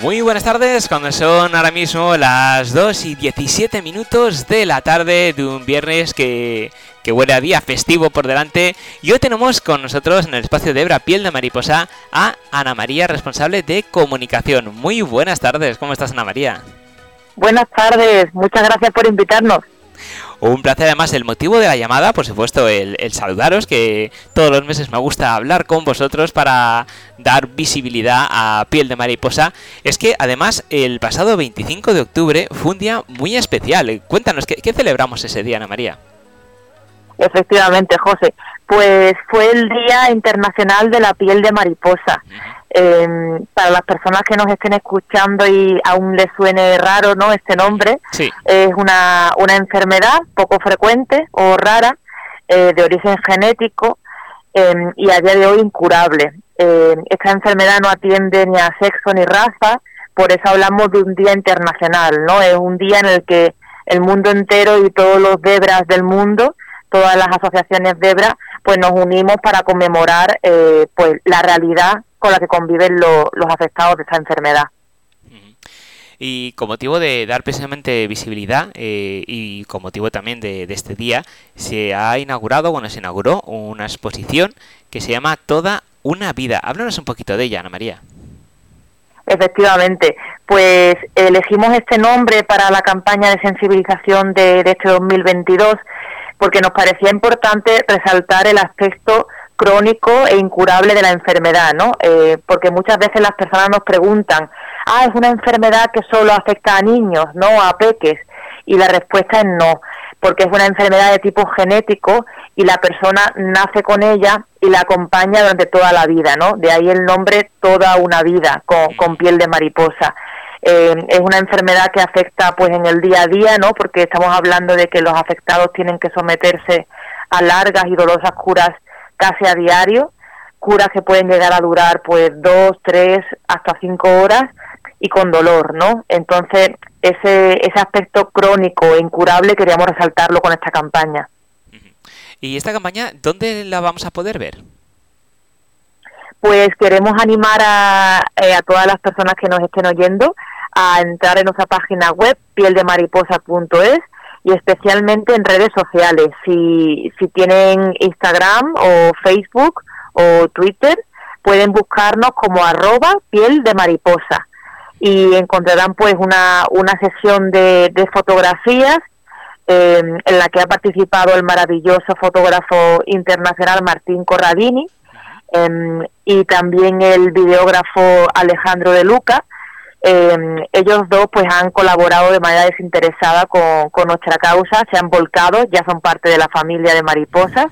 Muy buenas tardes, cuando son ahora mismo las 2 y 17 minutos de la tarde de un viernes que, que huele a día festivo por delante. Y hoy tenemos con nosotros en el espacio de Ebra Piel de Mariposa a Ana María, responsable de comunicación. Muy buenas tardes, ¿cómo estás Ana María? Buenas tardes, muchas gracias por invitarnos. Un placer además, el motivo de la llamada, por supuesto, el, saludaros, que todos los meses me gusta hablar con vosotros para dar visibilidad a Piel de Mariposa, es que además el pasado 25 de octubre fue un día muy especial. Cuéntanos, ¿qué, celebramos ese día, Ana María? Efectivamente, José. Pues fue el Día Internacional de la Piel de Mariposa. Eh, para las personas que nos estén escuchando y aún les suene raro no este nombre, es una, una enfermedad poco frecuente o rara eh, de origen genético em, y a día de hoy incurable. Em, esta enfermedad no atiende ni a sexo ni raza, por eso hablamos de un día internacional, ¿no? Es un día en el que el mundo entero y todos los debras del mundo, todas las asociaciones debra, pues nos unimos para conmemorar eh, pues la realidad con la que conviven los afectados de esta enfermedad. Y con motivo de dar precisamente visibilidad eh, y con motivo también de, este día, se ha inaugurado, bueno, se inauguró una exposición que se llama Toda una vida. Háblanos un poquito de ella, Ana María. Efectivamente, pues elegimos este nombre para la campaña de sensibilización de, de este 2022 porque nos parecía importante resaltar el aspecto crónico e incurable de la enfermedad, ¿no? Eh, porque muchas veces las personas nos preguntan, ah, es una enfermedad que solo afecta a niños, no a peques, y la respuesta es no, porque es una enfermedad de tipo genético y la persona nace con ella y la acompaña durante toda la vida, ¿no? De ahí el nombre toda una vida con, con piel de mariposa. Eh, es una enfermedad que afecta pues en el día a día, ¿no? Porque estamos hablando de que los afectados tienen que someterse a largas y dolorosas curas casi a diario, curas que pueden llegar a durar pues dos, tres, hasta cinco horas y con dolor, ¿no? Entonces ese, ese aspecto crónico e incurable queríamos resaltarlo con esta campaña. ¿Y esta campaña dónde la vamos a poder ver? Pues queremos animar a, eh, a todas las personas que nos estén oyendo a entrar en nuestra página web pieldemariposa.es y especialmente en redes sociales. Si, si tienen Instagram o Facebook o Twitter, pueden buscarnos como arroba piel de mariposa y encontrarán pues una, una sesión de, de fotografías em, en la que ha participado el maravilloso fotógrafo internacional Martín Corradini em, y también el videógrafo Alejandro de Luca eh, ellos dos pues han colaborado de manera desinteresada con, con, nuestra causa, se han volcado, ya son parte de la familia de mariposas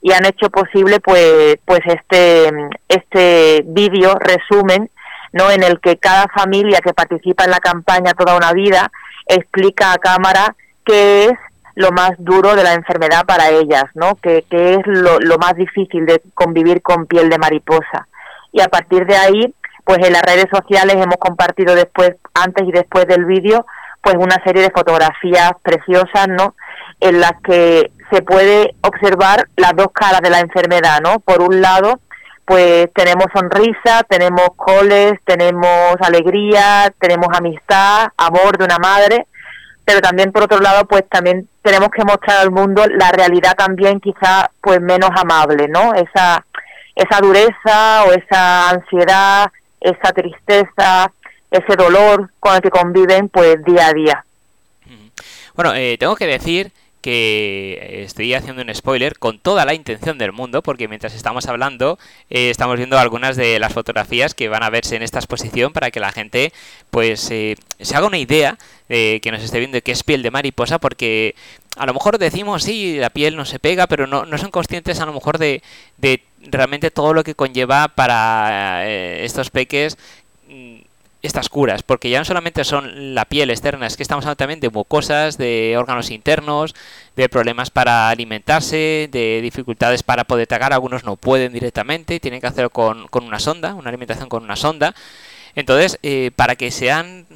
y han hecho posible pues pues este este vídeo resumen no en el que cada familia que participa en la campaña toda una vida explica a cámara qué es lo más duro de la enfermedad para ellas, ¿no? Que, que es lo, lo más difícil de convivir con piel de mariposa. Y a partir de ahí, pues en las redes sociales hemos compartido después, antes y después del vídeo, pues una serie de fotografías preciosas, ¿no? En las que se puede observar las dos caras de la enfermedad, ¿no? Por un lado, pues tenemos sonrisa, tenemos coles, tenemos alegría, tenemos amistad, amor de una madre, pero también por otro lado, pues también tenemos que mostrar al mundo la realidad también quizá pues menos amable, ¿no? Esa esa dureza o esa ansiedad esa tristeza, ese dolor con el que conviven pues día a día. Bueno, eh, tengo que decir que estoy haciendo un spoiler con toda la intención del mundo, porque mientras estamos hablando, eh, estamos viendo algunas de las fotografías que van a verse en esta exposición para que la gente pues eh, se haga una idea de que nos esté viendo que es piel de mariposa, porque a lo mejor decimos, sí, la piel no se pega, pero no, no son conscientes a lo mejor de, de realmente todo lo que conlleva para eh, estos peques mm, estas curas, porque ya no solamente son la piel externa, es que estamos hablando también de mucosas, de órganos internos, de problemas para alimentarse, de dificultades para poder tragar, algunos no pueden directamente, tienen que hacerlo con, con una sonda, una alimentación con una sonda. Entonces, eh, para que sean,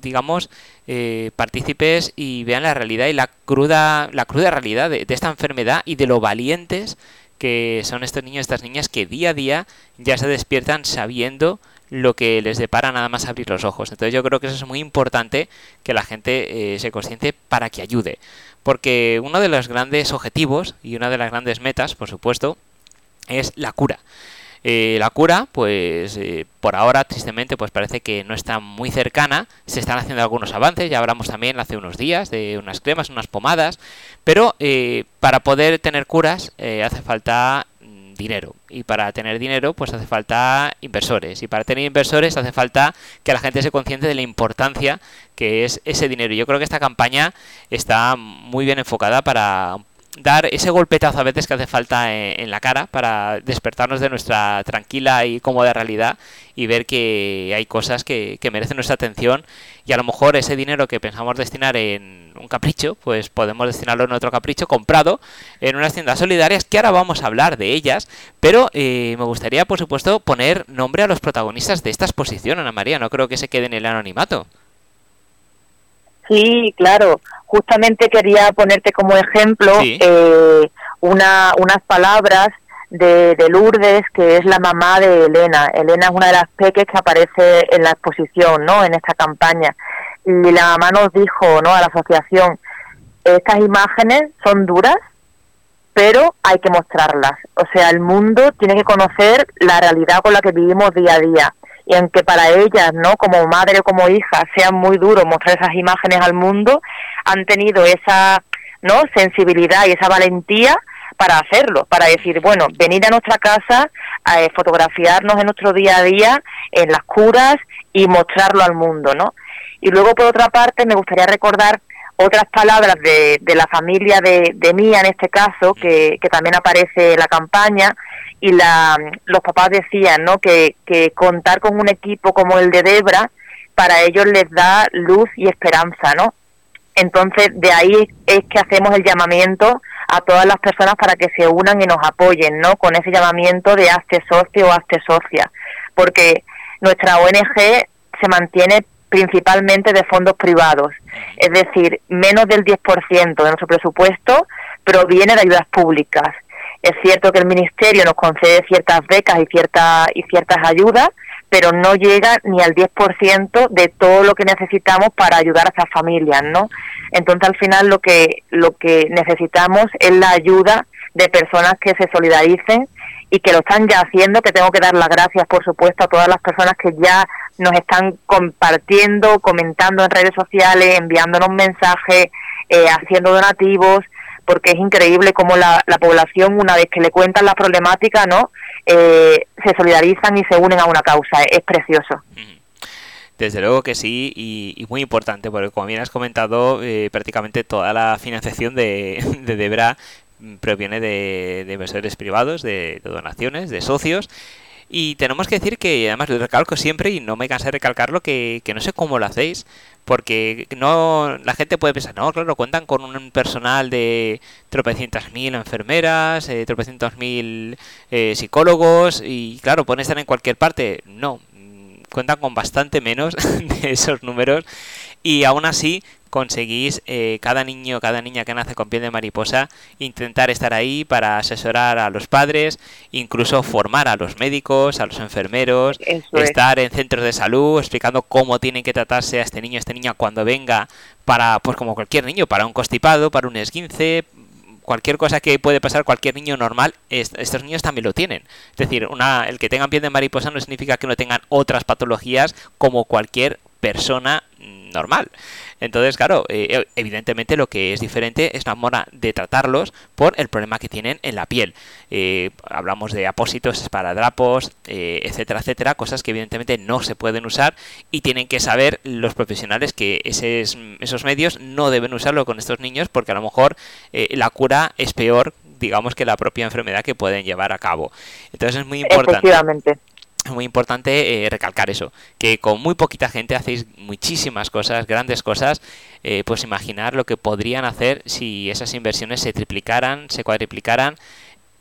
digamos, eh, partícipes y vean la realidad y la cruda, la cruda realidad de, esta enfermedad y de lo valientes que son estos niños, estas niñas que día a día ya se despiertan sabiendo lo que les depara nada más abrir los ojos. Entonces yo creo que eso es muy importante que la gente eh, se consciente para que ayude. Porque uno de los grandes objetivos y una de las grandes metas, por supuesto, es la cura. Eh, la cura, pues eh, por ahora, tristemente, pues parece que no está muy cercana. Se están haciendo algunos avances, ya hablamos también hace unos días de unas cremas, unas pomadas, pero eh, para poder tener curas hace falta mm, dinero y para tener dinero pues hace falta inversores y para tener inversores hace falta que la gente se consciente de la importancia que es ese dinero. Yo creo que esta campaña está muy bien enfocada para dar ese golpetazo a veces que hace falta en, la cara para despertarnos de nuestra tranquila y cómoda realidad y ver que hay cosas que, merecen nuestra atención. Y a lo mejor ese dinero que pensamos destinar en un capricho, pues podemos destinarlo en otro capricho comprado en unas tiendas solidarias que ahora vamos a hablar de ellas, pero eh, me gustaría por supuesto poner nombre a los protagonistas de esta exposición, Ana María, no creo que se quede en el anonimato. Sí, claro justamente quería ponerte como ejemplo eh, una, unas palabras de, Lourdes, que es la mamá de Elena. Elena es una de las peques que aparece en la exposición, ¿no? En esta campaña. Y la mamá nos dijo, ¿no? A la asociación, estas imágenes son duras, pero hay que mostrarlas. O sea, el mundo tiene que conocer la realidad con la que vivimos día a día y aunque para ellas, ¿no? Como madre o como hija, sea muy duro mostrar esas imágenes al mundo, han tenido esa, ¿no? Sensibilidad y esa valentía para hacerlo, para decir, bueno, venid a nuestra casa a eh, fotografiarnos en nuestro día a día, en las curas y mostrarlo al mundo, ¿no? Y luego, por otra parte, me gustaría recordar otras palabras de, de la familia de, de Mía, en este caso, que, que también aparece en la campaña, y la, los papás decían ¿no? que, que contar con un equipo como el de Debra para ellos les da luz y esperanza, ¿no? Entonces, de ahí es que hacemos el llamamiento a todas las personas para que se unan y nos apoyen, ¿no? Con ese llamamiento de hazte socio o hazte socia, porque nuestra ONG se mantiene principalmente de fondos privados, es decir, menos del 10% de nuestro presupuesto proviene de ayudas públicas. Es cierto que el Ministerio nos concede ciertas becas y, ciertas y ciertas ayudas, pero no llega ni al 10% de todo lo que necesitamos para ayudar a esas familias, ¿no? Entonces, al final, lo que, lo que necesitamos es la ayuda de personas que se solidaricen y que lo están ya haciendo, que tengo que dar las gracias, por supuesto, a todas las personas que ya nos están compartiendo, comentando en redes sociales, enviándonos mensajes, eh, haciendo donativos, porque es increíble cómo la, población, una vez que le cuentan la problemática, ¿no? Eh, se solidarizan y se unen a una causa. Es precioso. Desde luego que sí, y, muy importante, porque como bien has comentado, eh, prácticamente toda la financiación de, de Debra mm, proviene de inversores privados, de, donaciones, de socios. Y tenemos que decir que, además lo recalco siempre, y no me cansé de recalcarlo, que, que no sé cómo lo hacéis, porque no la gente puede pensar, no, claro, cuentan con un personal de tropecientas mil enfermeras, eh, tropecientos mil eh, psicólogos y claro, pueden estar en cualquier parte. No, mm, cuentan con bastante menos de esos números y aún así conseguís eh, cada niño, cada niña que nace con piel de mariposa, intentar estar ahí para asesorar a los padres, incluso formar a los médicos, a los enfermeros, estar en centros de salud explicando cómo tienen que tratarse a este niño, a esta niña cuando venga para, pues como cualquier niño, para un constipado, para un esguince, cualquier cosa que puede pasar cualquier niño normal, estos niños también lo tienen. Es decir, una, el que tengan piel de mariposa no significa que no tengan otras patologías como cualquier persona normal. Entonces, claro, eh, evidentemente lo que es diferente es la mona de tratarlos por el problema que tienen en la piel. Eh, hablamos de apósitos, esparadrapos, eh, etcétera, etcétera, cosas que evidentemente no se pueden usar y tienen que saber los profesionales que esos medios no deben usarlo con estos niños porque a lo mejor la cura es peor digamos que la propia enfermedad que pueden llevar a cabo. Entonces es muy importante es muy importante eh, recalcar eso, que con muy poquita gente hacéis muchísimas cosas, grandes cosas, eh, pues imaginar lo que podrían hacer si esas inversiones se triplicaran, se cuadriplicaran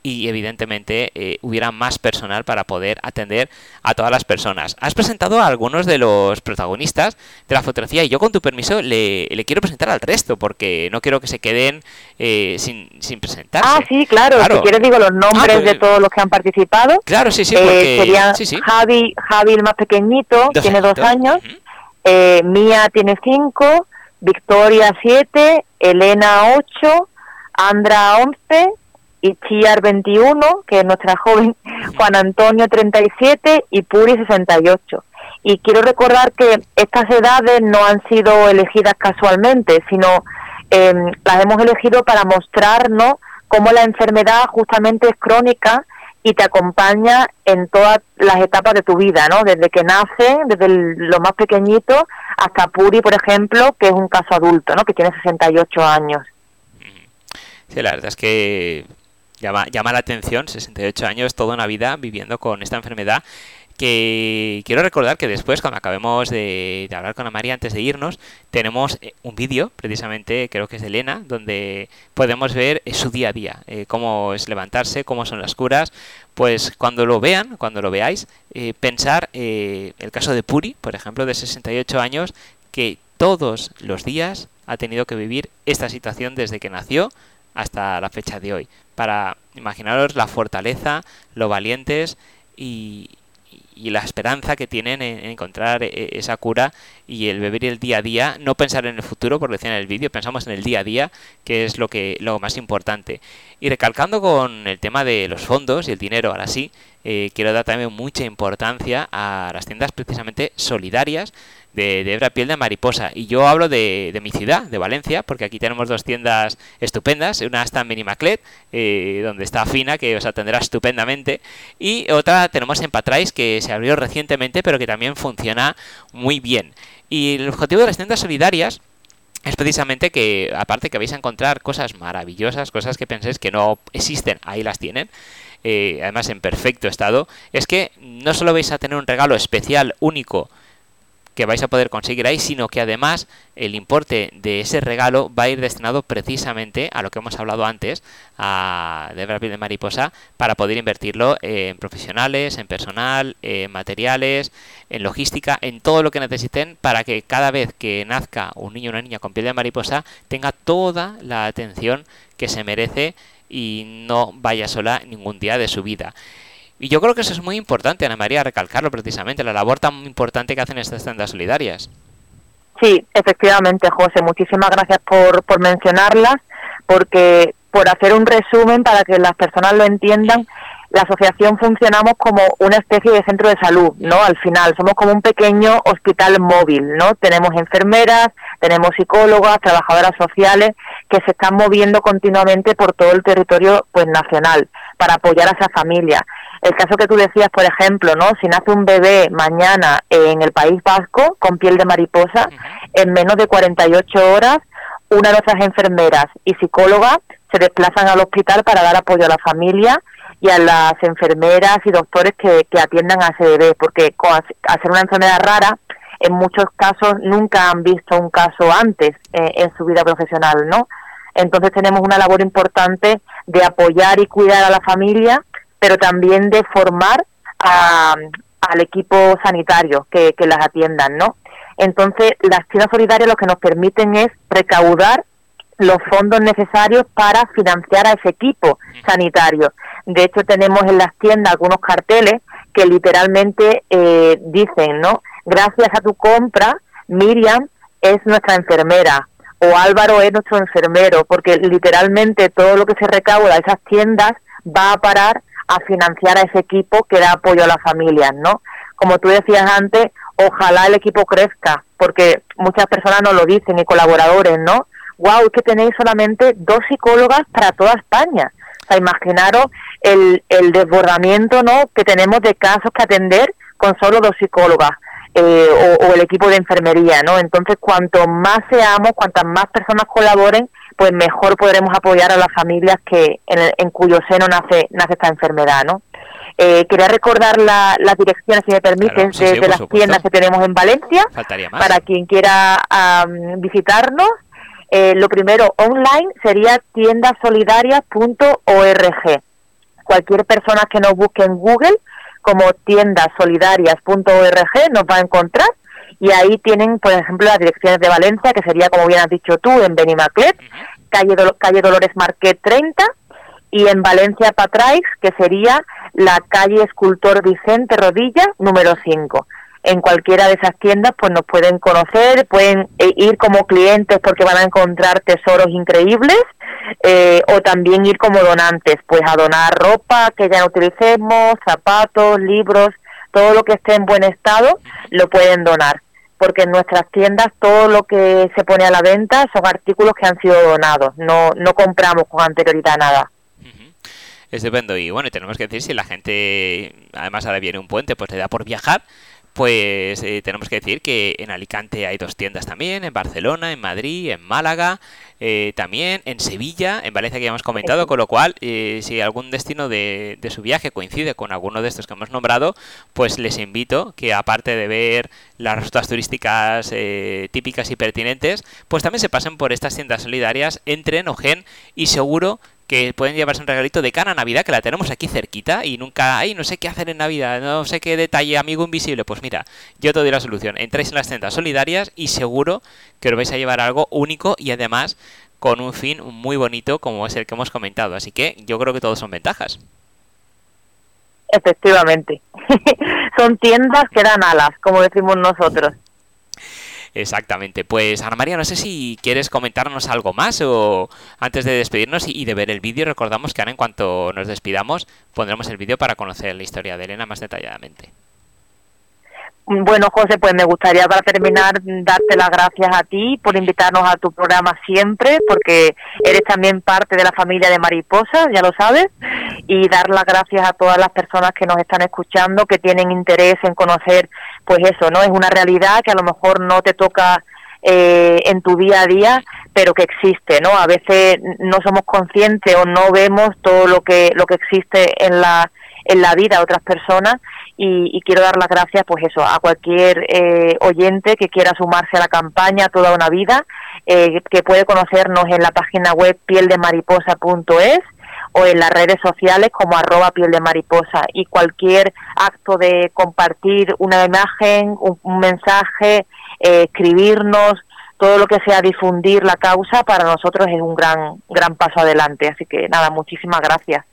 y evidentemente eh, hubiera más personal para poder atender a todas las personas. Has presentado a algunos de los protagonistas de la fotografía y yo con tu permiso le, quiero presentar al resto porque no quiero que se queden eh, sin, sin presentarse. Ah, sí, claro, si quieres digo los nombres ah, de pues, todos los que han participado. Claro, sí, sí, porque... serían Javi, Javi el más pequeñito, tiene dos años, Mía tiene cinco, Victoria siete, Elena ocho, Andra once, y Chiar 21, que es nuestra joven, Juan Antonio 37 y Puri 68. Y quiero recordar que estas edades no han sido elegidas casualmente, sino em, las hemos elegido para mostrarnos cómo la enfermedad justamente es crónica y te acompaña en todas las etapas de tu vida, ¿no? Desde que nace, desde lo más pequeñito, hasta Puri, por ejemplo, que es un caso adulto, ¿no? Que tiene 68 años. Sí, la verdad es que llama, llama la atención, 68 años, toda una vida viviendo con esta enfermedad que quiero recordar que después, cuando acabemos de, hablar con María antes de irnos, tenemos eh, un vídeo, precisamente creo que es de Elena, donde podemos ver eh, su día a día, eh, cómo es levantarse, cómo son las curas. Pues cuando lo vean, cuando lo veáis, pensar el caso de Puri, por ejemplo, de 68 años, que todos los días ha tenido que vivir esta situación desde que nació hasta la fecha de hoy. Para imaginaros la fortaleza, lo valientes y, la esperanza que tienen en, encontrar e, esa cura y el beber el día a día, no pensar en el futuro, porque decía en el vídeo, pensamos en el día a día, que es lo que lo más importante. Y recalcando con el tema de los fondos y el dinero, ahora sí, eh, quiero dar también mucha importancia a las tiendas precisamente solidarias de, de Piel de Mariposa. Y yo hablo de, mi ciudad, de Valencia, porque aquí tenemos dos tiendas estupendas. Una está en Minimaclet, eh, donde está Fina, que os atenderá estupendamente. Y otra tenemos en Patrais, que se abrió recientemente, pero que también funciona muy bien. Y el objetivo de las tiendas solidarias es precisamente que, aparte que vais a encontrar cosas maravillosas, cosas que penséis que no existen, ahí las tienen. Eh, además en perfecto estado, es que no solo vais a tener un regalo especial, único, que vais a poder conseguir ahí, sino que además el importe de ese regalo va a ir destinado precisamente a lo que hemos hablado antes, a de de Mariposa, para poder invertirlo en profesionales, en personal, en materiales, en logística, en todo lo que necesiten para que cada vez que nazca un niño o una niña con piel de mariposa tenga toda la atención que se merece y no vaya sola ningún día de su vida. Y yo creo que eso es muy importante, Ana María, recalcarlo precisamente, la labor tan importante que hacen estas tiendas solidarias. Sí, efectivamente, José, muchísimas gracias por, por mencionarlas, porque por hacer un resumen para que las personas lo entiendan, la asociación funcionamos como una especie de centro de salud, ¿no? Al final, somos como un pequeño hospital móvil, ¿no? Tenemos enfermeras, tenemos psicólogas, trabajadoras sociales que se están moviendo continuamente por todo el territorio pues nacional para apoyar a esa familia. El caso que tú decías, por ejemplo, ¿no? Si nace un bebé mañana en el País Vasco con piel de mariposa, en menos de 48 horas, una de nuestras enfermeras y psicólogas se desplazan al hospital para dar apoyo a la familia y a las enfermeras y doctores que, atiendan a ese bebé, porque con hacer una enfermedad rara, en muchos casos nunca han visto un caso antes eh, en su vida profesional, ¿no? Entonces tenemos una labor importante de apoyar y cuidar a la familia pero también de formar al equipo sanitario que, las atiendan, ¿no? Entonces, las tiendas solidarias lo que nos permiten es recaudar los fondos necesarios para financiar a ese equipo sanitario. De hecho, tenemos en las tiendas algunos carteles que literalmente eh, dicen, ¿no? Gracias a tu compra, Miriam es nuestra enfermera o Álvaro es nuestro enfermero, porque literalmente todo lo que se recauda de esas tiendas va a parar a financiar a ese equipo que da apoyo a las familias, ¿no? Como tú decías antes, ojalá el equipo crezca, porque muchas personas nos lo dicen y colaboradores, ¿no? Wow, es que tenéis solamente dos psicólogas para toda España. O sea, imaginaros el, el desbordamiento, ¿no? Que tenemos de casos que atender con solo dos psicólogas. Eh, o, o, el equipo de enfermería, ¿no? Entonces, cuanto más seamos, cuantas más personas colaboren, pues mejor podremos apoyar a las familias que en, cuyo seno nace, nace esta enfermedad, ¿no? Eh, quería recordar la, las direcciones, si me permites, de, las tiendas que tenemos en Valencia, para quien quiera visitarnos. Eh, lo primero, online sería tiendasolidarias.org. cualquier persona que nos busque en Google como tiendasolidarias.org nos va a encontrar. Y ahí tienen, por ejemplo, las direcciones de Valencia, que sería, como bien has dicho tú, en Benimaclet, calle, calle Dolores Marquet 30, y en Valencia Patraix, que sería la calle Escultor Vicente Rodilla, número 5 en cualquiera de esas tiendas pues nos pueden conocer, pueden eh, ir como clientes porque van a encontrar tesoros increíbles eh, o también ir como donantes, pues a donar ropa que ya no utilicemos, zapatos, libros, todo lo que esté en buen estado lo pueden donar porque en nuestras tiendas todo lo que se pone a la venta son artículos que han sido donados, no, no compramos con anterioridad nada. Estupendo. Y bueno, tenemos que decir si la gente, además ahora viene un puente, pues le da por viajar, pues eh, tenemos que decir que en Alicante hay dos tiendas también, en Barcelona, en Madrid, en Málaga, eh, también en Sevilla, en Valencia que ya hemos comentado, con lo cual eh, si algún destino de, de, su viaje coincide con alguno de estos que hemos nombrado, pues les invito que aparte de ver las rutas turísticas típicas y pertinentes, pues también se pasen por estas tiendas solidarias, entren, ojen y seguro que pueden llevarse un regalito de cara a Navidad, que la tenemos aquí cerquita y nunca, ay, no sé qué hacer en Navidad, no sé qué detalle, amigo invisible. Pues mira, yo te doy la solución. Entráis en las tiendas solidarias y seguro que os vais a llevar algo único y además con un fin muy bonito como es el que hemos comentado. Así que yo creo que todos son ventajas. Efectivamente. son tiendas que dan alas, como decimos nosotros. Exactamente. Pues Ana María, no sé si quieres comentarnos algo más o antes de despedirnos y de ver el vídeo, recordamos que ahora en cuanto nos despidamos pondremos el vídeo para conocer la historia de Elena más detalladamente. Bueno, José, pues me gustaría para terminar darte las gracias a ti por invitarnos a tu programa siempre, porque eres también parte de la familia de Mariposa, ya lo sabes, y dar las gracias a todas las personas que nos están escuchando, que tienen interés en conocer, pues eso, ¿no? Es una realidad que a lo mejor no te toca eh, en tu día a día, pero que existe, ¿no? A veces no somos conscientes o no vemos todo lo que lo que existe en la en la vida de otras personas y, quiero dar las gracias pues eso a cualquier eh, oyente que quiera sumarse a la campaña toda una vida eh, que puede conocernos en la página web pieldemariposa.es o en las redes sociales como arroba piel de mariposa y cualquier acto de compartir una imagen, un, mensaje, eh, escribirnos, todo lo que sea difundir la causa para nosotros es un gran gran paso adelante. Así que nada, muchísimas gracias.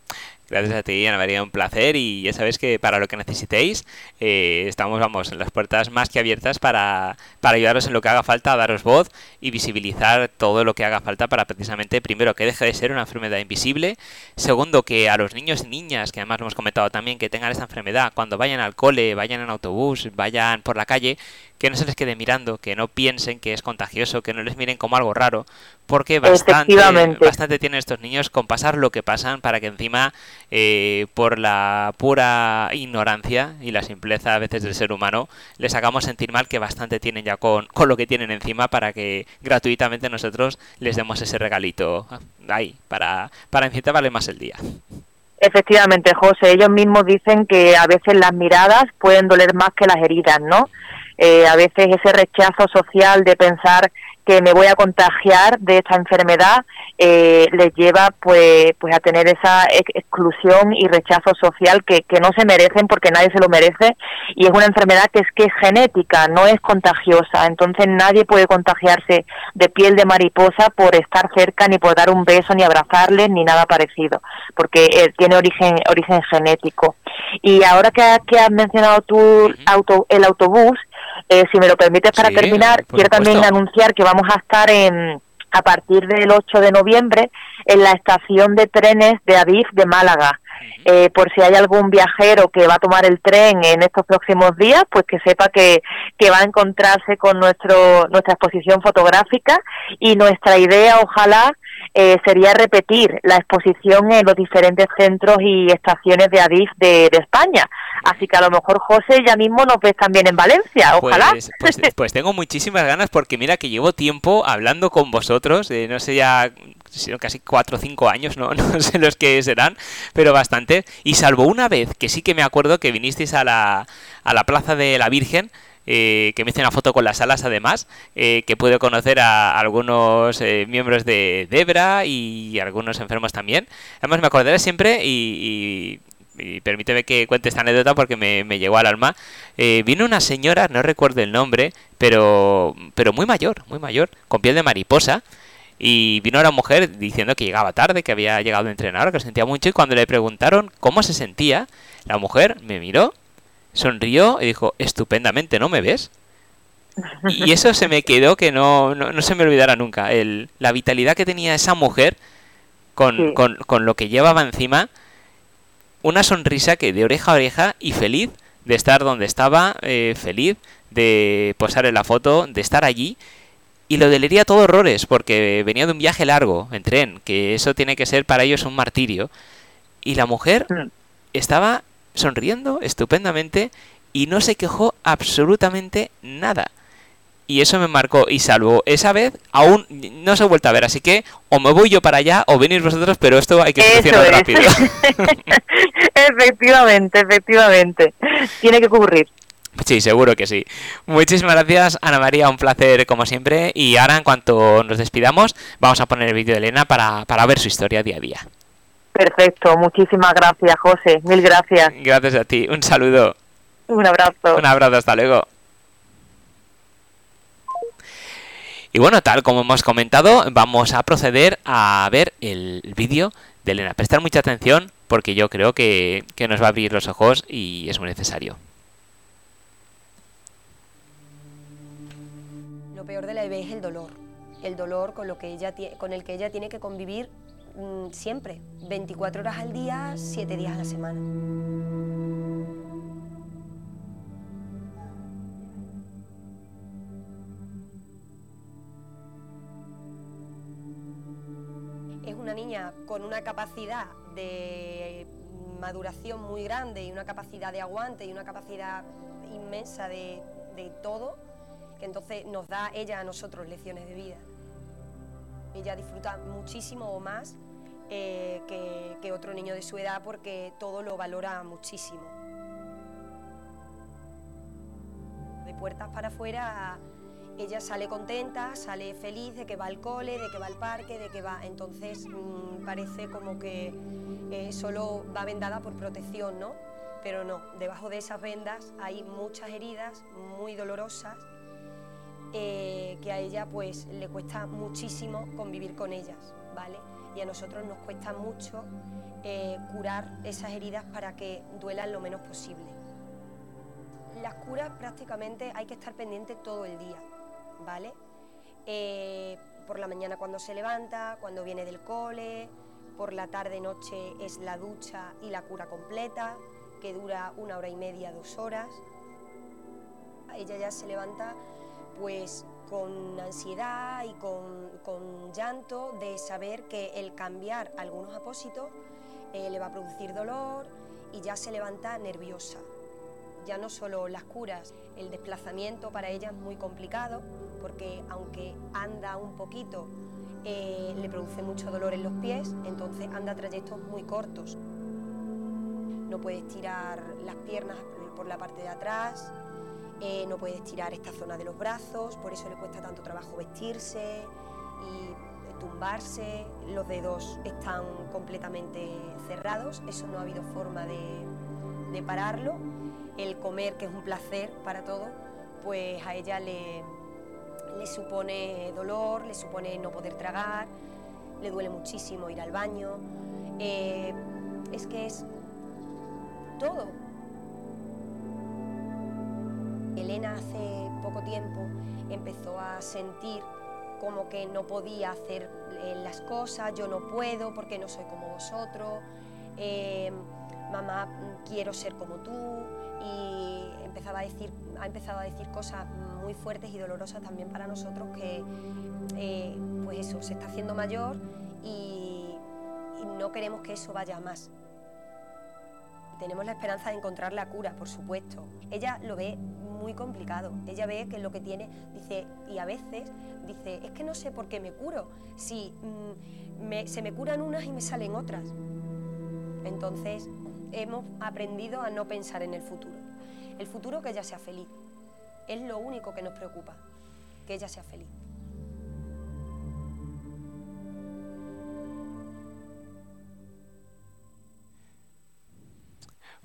Gracias a ti, Ana María, un placer. Y ya sabes que para lo que necesitéis eh, estamos, vamos, en las puertas más que abiertas para, para ayudaros en lo que haga falta, daros voz y visibilizar todo lo que haga falta para precisamente, primero, que deje de ser una enfermedad invisible, segundo, que a los niños y niñas, que además hemos comentado también, que tengan esta enfermedad, cuando vayan al cole, vayan en autobús, vayan por la calle, que no se les quede mirando, que no piensen que es contagioso, que no les miren como algo raro, porque bastante, bastante tienen estos niños con pasar lo que pasan para que encima, eh, por la pura ignorancia y la simpleza a veces del ser humano, les hagamos sentir mal que bastante tienen ya con, con lo que tienen encima para que gratuitamente nosotros les demos ese regalito ahí, para, para vale más el día. Efectivamente, José, ellos mismos dicen que a veces las miradas pueden doler más que las heridas, ¿no? Eh, a veces ese rechazo social de pensar que me voy a contagiar de esta enfermedad eh, les lleva pues pues a tener esa exclusión y rechazo social que, que no se merecen porque nadie se lo merece. Y es una enfermedad que es que es genética no es contagiosa. Entonces nadie puede contagiarse de piel de mariposa por estar cerca ni por dar un beso ni abrazarle ni nada parecido porque eh, tiene origen origen genético. Y ahora que, que has mencionado tú auto, el autobús eh, si me lo permites para terminar, quiero también anunciar que vamos a estar en, a partir del 8 de noviembre en la estación de trenes de Adif de Málaga. Eh, por si hay algún viajero que va a tomar el tren en estos próximos días, pues que sepa que, que va a encontrarse con nuestro, nuestra exposición fotográfica y nuestra idea, ojalá, eh, sería repetir la exposición en los diferentes centros y estaciones de Adif de, España. Así que a lo mejor, José, ya mismo nos ves también en Valencia, ojalá. Pues, pues, pues tengo muchísimas ganas porque mira que llevo tiempo hablando con vosotros, eh, no sé ya casi cuatro o cinco años, ¿no? no sé los que serán, pero bastante. Y salvo una vez, que sí que me acuerdo que vinisteis a la, a la Plaza de la Virgen, eh, que me hice una foto con las alas además, eh, que pude conocer a algunos miembros de Debra y algunos enfermos también. Además me acordaré siempre y, permíteme que cuente esta anécdota porque me, me llegó al alma. vino una señora, no recuerdo el nombre, pero, pero muy mayor, muy mayor, con piel de mariposa. Y vino la mujer diciendo que llegaba tarde, que había llegado el entrenador, que se sentía mucho. Y cuando le preguntaron cómo se sentía, la mujer me miró, sonrió y dijo, estupendamente, ¿no me ves? Y eso se me quedó que no, no, se me olvidará nunca. El, la vitalidad que tenía esa mujer con, con, con, lo que llevaba encima, una sonrisa que de oreja a oreja y feliz de estar donde estaba, eh, feliz de posar en la foto, de estar allí y lo delería todo horrores, porque venía de un viaje largo en tren, que eso tiene que ser para ellos un martirio. Y la mujer mm. estaba sonriendo estupendamente y no se quejó absolutamente nada. Y eso me marcó. Y salvo esa vez, aún no se ha vuelto a ver. Así que o me voy yo para allá o venís vosotros, pero esto hay que solucionarlo rápido. efectivamente, efectivamente. Tiene que ocurrir. Sí, seguro que sí. Muchísimas gracias, Ana María, un placer como siempre. Y ahora, en cuanto nos despidamos, vamos a poner el vídeo de Elena para, para ver su historia día a día. Perfecto, muchísimas gracias, José. Mil gracias. Gracias a ti. Un saludo. Un abrazo. Un abrazo, hasta luego. Y bueno, tal como hemos comentado, vamos a proceder a ver el vídeo de Elena. Prestar mucha atención porque yo creo que, que nos va a abrir los ojos y es muy necesario. Peor de la bebé es el dolor, el dolor con, lo que ella, con el que ella tiene que convivir mm, siempre, 24 horas al día, 7 días a la semana. Es una niña con una capacidad de maduración muy grande y una capacidad de aguante y una capacidad inmensa de, de todo que entonces nos da ella a nosotros lecciones de vida. Ella disfruta muchísimo o más eh, que, otro niño de su edad porque todo lo valora muchísimo. De puertas para afuera, ella sale contenta, sale feliz de que va al cole, de que va al parque, de que va. Entonces mm, parece como que eh, solo va vendada por protección, ¿no? Pero no, debajo de esas vendas hay muchas heridas muy dolorosas eh, que a ella pues le cuesta muchísimo convivir con ellas, ¿vale? Y a nosotros nos cuesta mucho eh, curar esas heridas para que duelan lo menos posible. Las curas prácticamente hay que estar pendiente todo el día, ¿vale? Eh, por la mañana cuando se levanta, cuando viene del cole, por la tarde noche es la ducha y la cura completa, que dura una hora y media, dos horas. Ella ya se levanta pues con ansiedad y con, llanto de saber que el cambiar algunos apósitos eh, le va a producir dolor y ya se levanta nerviosa. Ya no solo las curas, el desplazamiento para ella es muy complicado porque aunque anda un poquito, eh, le produce mucho dolor en los pies, entonces anda trayectos muy cortos. No puede estirar las piernas por la parte de atrás, eh, no puede estirar esta zona de los brazos, por eso le cuesta tanto trabajo vestirse y tumbarse, los dedos están completamente cerrados, eso no ha habido forma de, pararlo. El comer, que es un placer para todos, pues a ella le, supone dolor, le supone no poder tragar, le duele muchísimo ir al baño. Eh, es que es todo, Elena hace poco tiempo empezó a sentir como que no podía hacer eh, las cosas, yo no puedo porque no soy como vosotros, em, mamá quiero ser como tú y empezaba a decir, ha empezado a decir cosas muy fuertes y dolorosas también para nosotros que eh, pues eso, se está haciendo mayor y, y no queremos que eso vaya más. Tenemos la esperanza de encontrar la cura, por supuesto. Ella lo ve muy complicado. Ella ve que lo que tiene, dice, y a veces dice, es que no sé por qué me curo, si mm, se me curan unas y me salen otras. Entonces hemos aprendido a no pensar en el futuro. El futuro que ella sea feliz. Es lo único que nos preocupa, que ella sea feliz.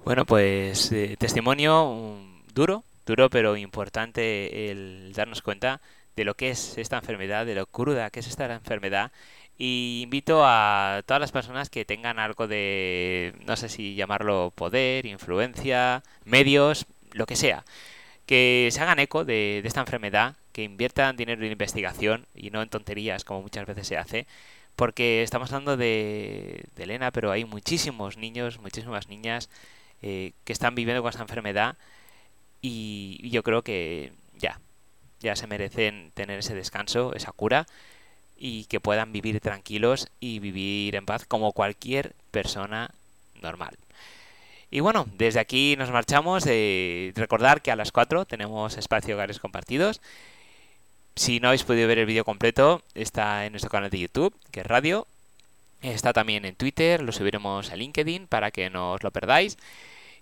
Bueno, pues eh, testimonio duro, duro pero importante el darnos cuenta de lo que es esta enfermedad, de lo cruda que es esta enfermedad. Y invito a todas las personas que tengan algo de, no sé si llamarlo poder, influencia, medios, lo que sea, que se hagan eco de, esta enfermedad, que inviertan dinero en investigación y no en tonterías como muchas veces se hace, porque estamos hablando de, Elena, pero hay muchísimos niños, muchísimas niñas eh, que están viviendo con esta enfermedad y yo creo que ya, ya se merecen tener ese descanso, esa cura y que puedan vivir tranquilos y vivir en paz como cualquier persona normal. Y bueno, desde aquí nos marchamos. Eh, recordar que a las 4 tenemos espacio hogares compartidos. Si no habéis podido ver el vídeo completo, está en nuestro canal de YouTube, que es Radio. Está también en Twitter, lo subiremos a LinkedIn para que no os lo perdáis.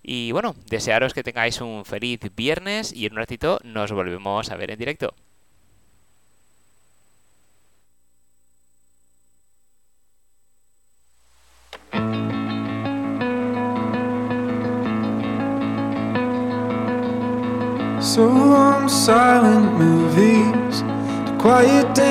Y bueno, desearos que tengáis un feliz viernes y en un ratito nos volvemos a ver en directo. So silent movies, quiet